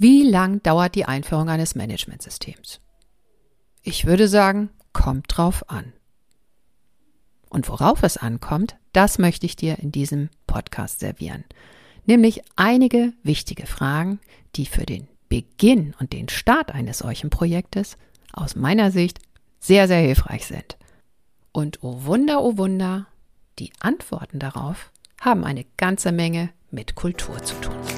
Wie lang dauert die Einführung eines Managementsystems? Ich würde sagen, kommt drauf an. Und worauf es ankommt, das möchte ich dir in diesem Podcast servieren. Nämlich einige wichtige Fragen, die für den Beginn und den Start eines solchen Projektes aus meiner Sicht sehr, sehr hilfreich sind. Und oh Wunder, oh Wunder, die Antworten darauf haben eine ganze Menge mit Kultur zu tun.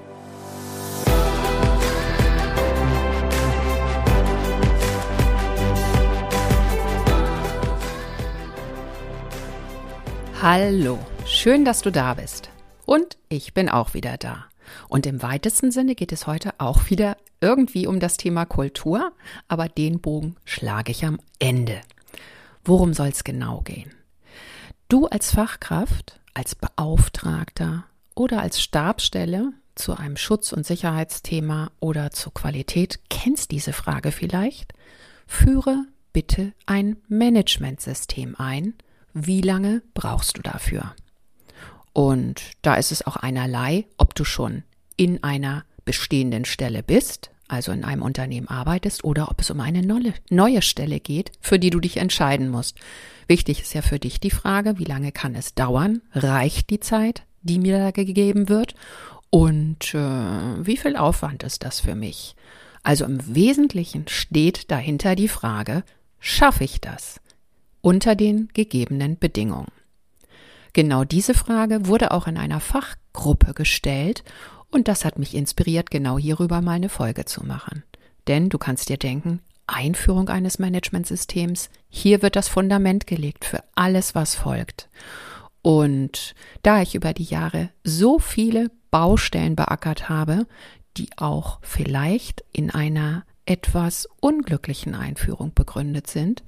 Hallo, schön, dass du da bist. Und ich bin auch wieder da. Und im weitesten Sinne geht es heute auch wieder irgendwie um das Thema Kultur, aber den Bogen schlage ich am Ende. Worum soll es genau gehen? Du als Fachkraft, als Beauftragter oder als Stabsstelle zu einem Schutz- und Sicherheitsthema oder zur Qualität kennst diese Frage vielleicht? Führe bitte ein Managementsystem ein, wie lange brauchst du dafür? Und da ist es auch einerlei, ob du schon in einer bestehenden Stelle bist, also in einem Unternehmen arbeitest, oder ob es um eine neue Stelle geht, für die du dich entscheiden musst. Wichtig ist ja für dich die Frage, wie lange kann es dauern? Reicht die Zeit, die mir da gegeben wird? Und äh, wie viel Aufwand ist das für mich? Also im Wesentlichen steht dahinter die Frage, schaffe ich das? Unter den gegebenen Bedingungen? Genau diese Frage wurde auch in einer Fachgruppe gestellt und das hat mich inspiriert, genau hierüber mal eine Folge zu machen. Denn du kannst dir denken, Einführung eines Managementsystems, hier wird das Fundament gelegt für alles, was folgt. Und da ich über die Jahre so viele Baustellen beackert habe, die auch vielleicht in einer etwas unglücklichen Einführung begründet sind,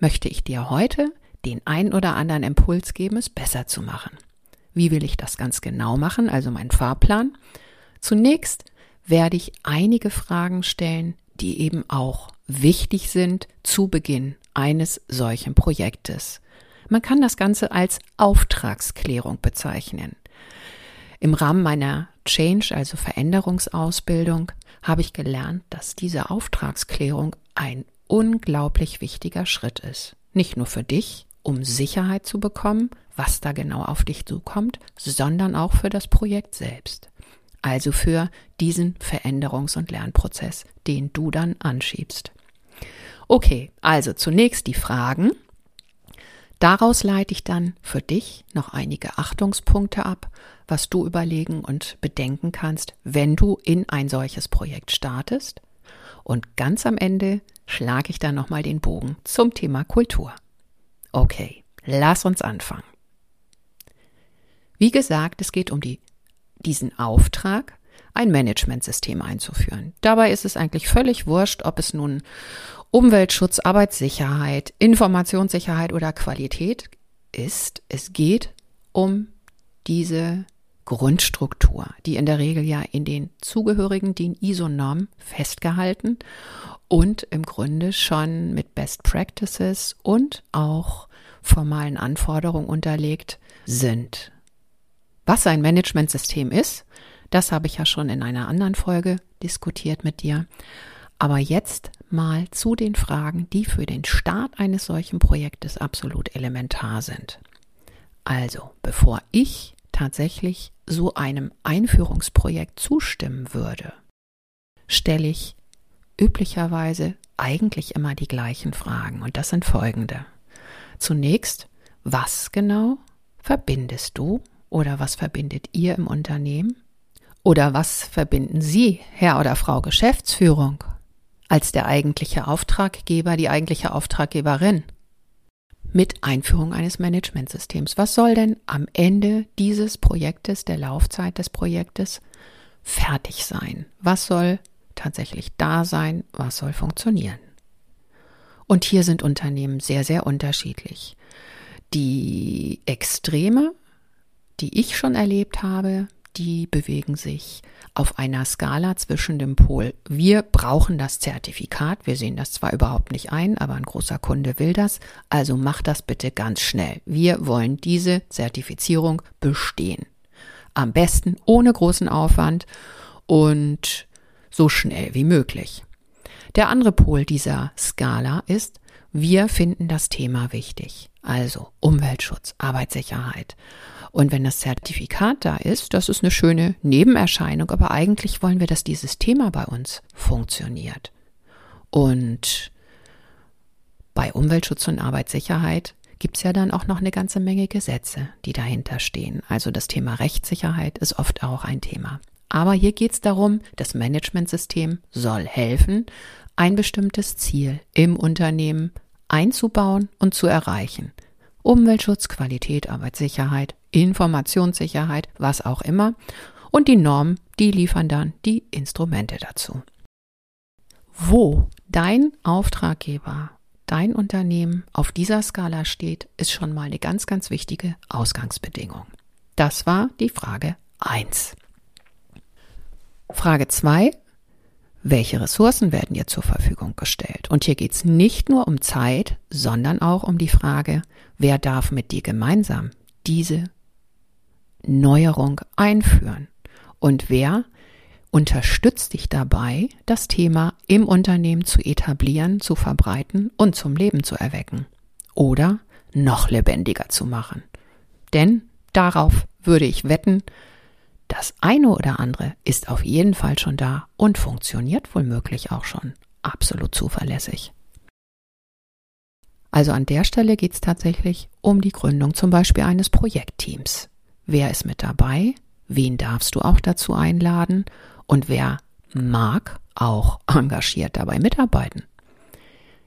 möchte ich dir heute den ein oder anderen Impuls geben, es besser zu machen. Wie will ich das ganz genau machen, also mein Fahrplan? Zunächst werde ich einige Fragen stellen, die eben auch wichtig sind zu Beginn eines solchen Projektes. Man kann das Ganze als Auftragsklärung bezeichnen. Im Rahmen meiner Change, also Veränderungsausbildung, habe ich gelernt, dass diese Auftragsklärung ein unglaublich wichtiger Schritt ist. Nicht nur für dich, um Sicherheit zu bekommen, was da genau auf dich zukommt, sondern auch für das Projekt selbst. Also für diesen Veränderungs- und Lernprozess, den du dann anschiebst. Okay, also zunächst die Fragen. Daraus leite ich dann für dich noch einige Achtungspunkte ab, was du überlegen und bedenken kannst, wenn du in ein solches Projekt startest. Und ganz am Ende schlage ich dann nochmal den Bogen zum Thema Kultur. Okay, lass uns anfangen. Wie gesagt, es geht um die, diesen Auftrag, ein Managementsystem einzuführen. Dabei ist es eigentlich völlig wurscht, ob es nun Umweltschutz, Arbeitssicherheit, Informationssicherheit oder Qualität ist. Es geht um diese Grundstruktur, die in der Regel ja in den zugehörigen DIN ISO-Normen festgehalten und im Grunde schon mit Best Practices und auch formalen Anforderungen unterlegt sind. Was ein Managementsystem ist, das habe ich ja schon in einer anderen Folge diskutiert mit dir. Aber jetzt mal zu den Fragen, die für den Start eines solchen Projektes absolut elementar sind. Also, bevor ich tatsächlich so einem Einführungsprojekt zustimmen würde, stelle ich üblicherweise eigentlich immer die gleichen Fragen und das sind folgende. Zunächst, was genau verbindest du oder was verbindet ihr im Unternehmen? Oder was verbinden Sie, Herr oder Frau Geschäftsführung, als der eigentliche Auftraggeber, die eigentliche Auftraggeberin? mit Einführung eines Managementsystems. Was soll denn am Ende dieses Projektes, der Laufzeit des Projektes, fertig sein? Was soll tatsächlich da sein? Was soll funktionieren? Und hier sind Unternehmen sehr, sehr unterschiedlich. Die Extreme, die ich schon erlebt habe, die bewegen sich auf einer Skala zwischen dem Pol, wir brauchen das Zertifikat, wir sehen das zwar überhaupt nicht ein, aber ein großer Kunde will das, also mach das bitte ganz schnell. Wir wollen diese Zertifizierung bestehen. Am besten ohne großen Aufwand und so schnell wie möglich. Der andere Pol dieser Skala ist, wir finden das Thema wichtig. Also Umweltschutz, Arbeitssicherheit. Und wenn das Zertifikat da ist, das ist eine schöne Nebenerscheinung, aber eigentlich wollen wir, dass dieses Thema bei uns funktioniert. Und bei Umweltschutz und Arbeitssicherheit gibt es ja dann auch noch eine ganze Menge Gesetze, die dahinter stehen. Also das Thema Rechtssicherheit ist oft auch ein Thema. Aber hier geht es darum, das Managementsystem soll helfen, ein bestimmtes Ziel im Unternehmen einzubauen und zu erreichen. Umweltschutz, Qualität, Arbeitssicherheit, Informationssicherheit, was auch immer. Und die Normen, die liefern dann die Instrumente dazu. Wo dein Auftraggeber, dein Unternehmen auf dieser Skala steht, ist schon mal eine ganz, ganz wichtige Ausgangsbedingung. Das war die Frage 1. Frage 2. Welche Ressourcen werden dir zur Verfügung gestellt? Und hier geht es nicht nur um Zeit, sondern auch um die Frage, wer darf mit dir gemeinsam diese Neuerung einführen? Und wer unterstützt dich dabei, das Thema im Unternehmen zu etablieren, zu verbreiten und zum Leben zu erwecken? Oder noch lebendiger zu machen? Denn darauf würde ich wetten, das eine oder andere ist auf jeden Fall schon da und funktioniert womöglich auch schon absolut zuverlässig. Also an der Stelle geht es tatsächlich um die Gründung zum Beispiel eines Projektteams. Wer ist mit dabei? Wen darfst du auch dazu einladen? Und wer mag auch engagiert dabei mitarbeiten?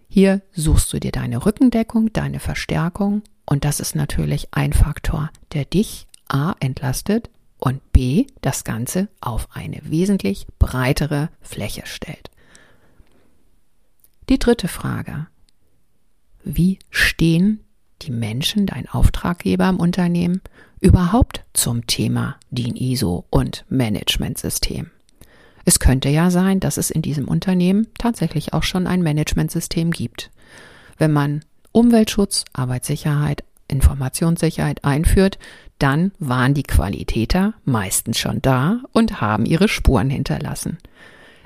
Hier suchst du dir deine Rückendeckung, deine Verstärkung und das ist natürlich ein Faktor, der dich A entlastet und B das Ganze auf eine wesentlich breitere Fläche stellt. Die dritte Frage. Wie stehen die Menschen, dein Auftraggeber im Unternehmen, überhaupt zum Thema DIN ISO und Managementsystem? Es könnte ja sein, dass es in diesem Unternehmen tatsächlich auch schon ein Managementsystem gibt. Wenn man Umweltschutz, Arbeitssicherheit, Informationssicherheit einführt, dann waren die Qualitäter meistens schon da und haben ihre Spuren hinterlassen.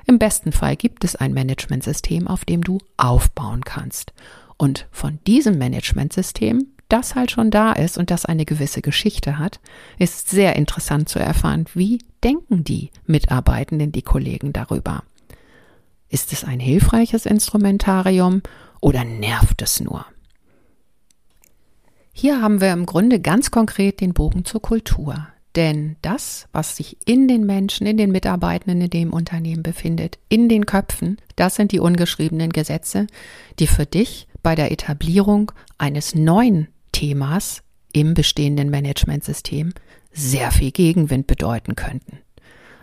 Im besten Fall gibt es ein Managementsystem, auf dem du aufbauen kannst. Und von diesem Managementsystem, das halt schon da ist und das eine gewisse Geschichte hat, ist sehr interessant zu erfahren, wie denken die Mitarbeitenden, die Kollegen darüber. Ist es ein hilfreiches Instrumentarium oder nervt es nur? Hier haben wir im Grunde ganz konkret den Bogen zur Kultur. Denn das, was sich in den Menschen, in den Mitarbeitenden in dem Unternehmen befindet, in den Köpfen, das sind die ungeschriebenen Gesetze, die für dich bei der Etablierung eines neuen Themas im bestehenden Managementsystem sehr viel Gegenwind bedeuten könnten.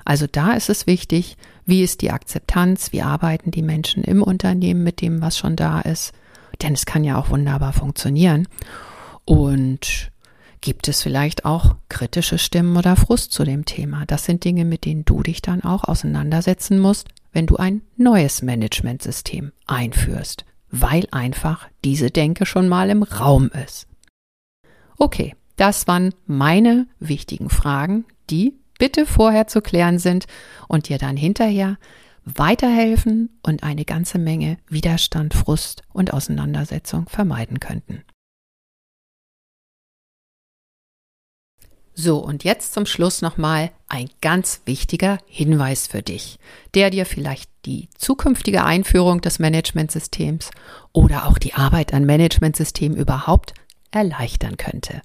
Also da ist es wichtig, wie ist die Akzeptanz, wie arbeiten die Menschen im Unternehmen mit dem, was schon da ist. Denn es kann ja auch wunderbar funktionieren. Und gibt es vielleicht auch kritische Stimmen oder Frust zu dem Thema? Das sind Dinge, mit denen du dich dann auch auseinandersetzen musst, wenn du ein neues Managementsystem einführst, weil einfach diese Denke schon mal im Raum ist. Okay, das waren meine wichtigen Fragen, die bitte vorher zu klären sind und dir dann hinterher weiterhelfen und eine ganze Menge Widerstand, Frust und Auseinandersetzung vermeiden könnten. So, und jetzt zum Schluss nochmal ein ganz wichtiger Hinweis für dich, der dir vielleicht die zukünftige Einführung des Managementsystems oder auch die Arbeit an Managementsystemen überhaupt erleichtern könnte.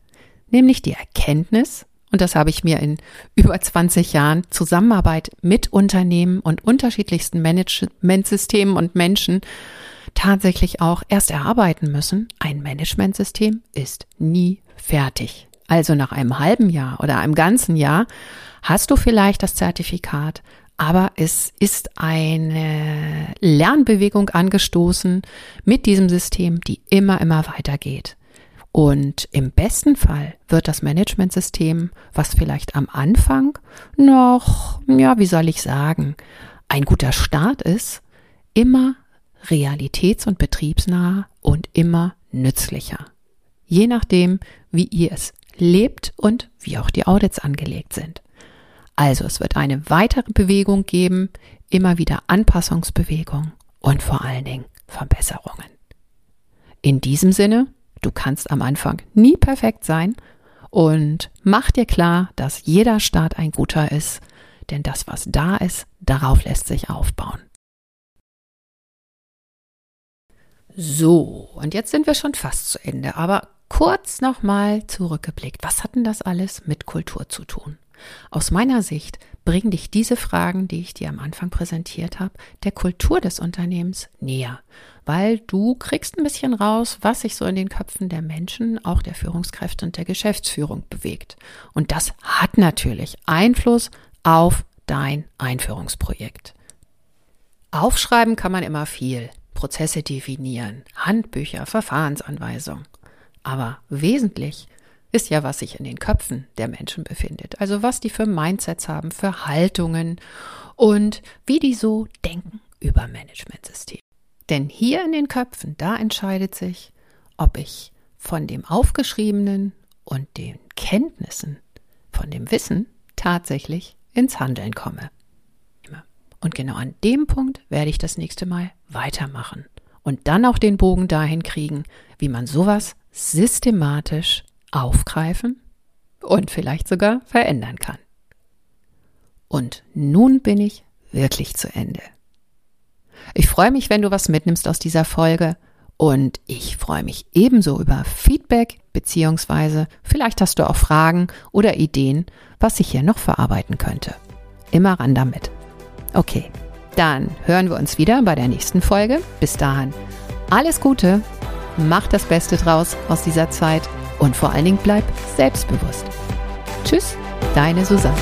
Nämlich die Erkenntnis, und das habe ich mir in über 20 Jahren Zusammenarbeit mit Unternehmen und unterschiedlichsten Managementsystemen und Menschen tatsächlich auch erst erarbeiten müssen. Ein Managementsystem ist nie fertig. Also nach einem halben Jahr oder einem ganzen Jahr hast du vielleicht das Zertifikat, aber es ist eine Lernbewegung angestoßen mit diesem System, die immer, immer weitergeht. Und im besten Fall wird das Managementsystem, was vielleicht am Anfang noch, ja, wie soll ich sagen, ein guter Start ist, immer realitäts- und betriebsnah und immer nützlicher. Je nachdem, wie ihr es lebt und wie auch die Audits angelegt sind. Also es wird eine weitere Bewegung geben, immer wieder Anpassungsbewegung und vor allen Dingen Verbesserungen. In diesem Sinne, du kannst am Anfang nie perfekt sein und mach dir klar, dass jeder Start ein guter ist, denn das, was da ist, darauf lässt sich aufbauen. So, und jetzt sind wir schon fast zu Ende, aber kurz nochmal zurückgeblickt. Was hat denn das alles mit Kultur zu tun? Aus meiner Sicht bringen dich diese Fragen, die ich dir am Anfang präsentiert habe, der Kultur des Unternehmens näher, weil du kriegst ein bisschen raus, was sich so in den Köpfen der Menschen, auch der Führungskräfte und der Geschäftsführung bewegt. Und das hat natürlich Einfluss auf dein Einführungsprojekt. Aufschreiben kann man immer viel, Prozesse definieren, Handbücher, Verfahrensanweisungen. Aber wesentlich ist ja, was sich in den Köpfen der Menschen befindet. Also was die für Mindsets haben, für Haltungen und wie die so denken über Managementsystem. Denn hier in den Köpfen, da entscheidet sich, ob ich von dem Aufgeschriebenen und den Kenntnissen, von dem Wissen tatsächlich ins Handeln komme. Und genau an dem Punkt werde ich das nächste Mal weitermachen und dann auch den Bogen dahin kriegen, wie man sowas systematisch aufgreifen und vielleicht sogar verändern kann. Und nun bin ich wirklich zu Ende. Ich freue mich, wenn du was mitnimmst aus dieser Folge und ich freue mich ebenso über Feedback beziehungsweise vielleicht hast du auch Fragen oder Ideen, was ich hier noch verarbeiten könnte. Immer ran damit. Okay, dann hören wir uns wieder bei der nächsten Folge. Bis dahin, alles Gute, mach das Beste draus aus dieser Zeit und vor allen Dingen bleib selbstbewusst. Tschüss, deine Susanne.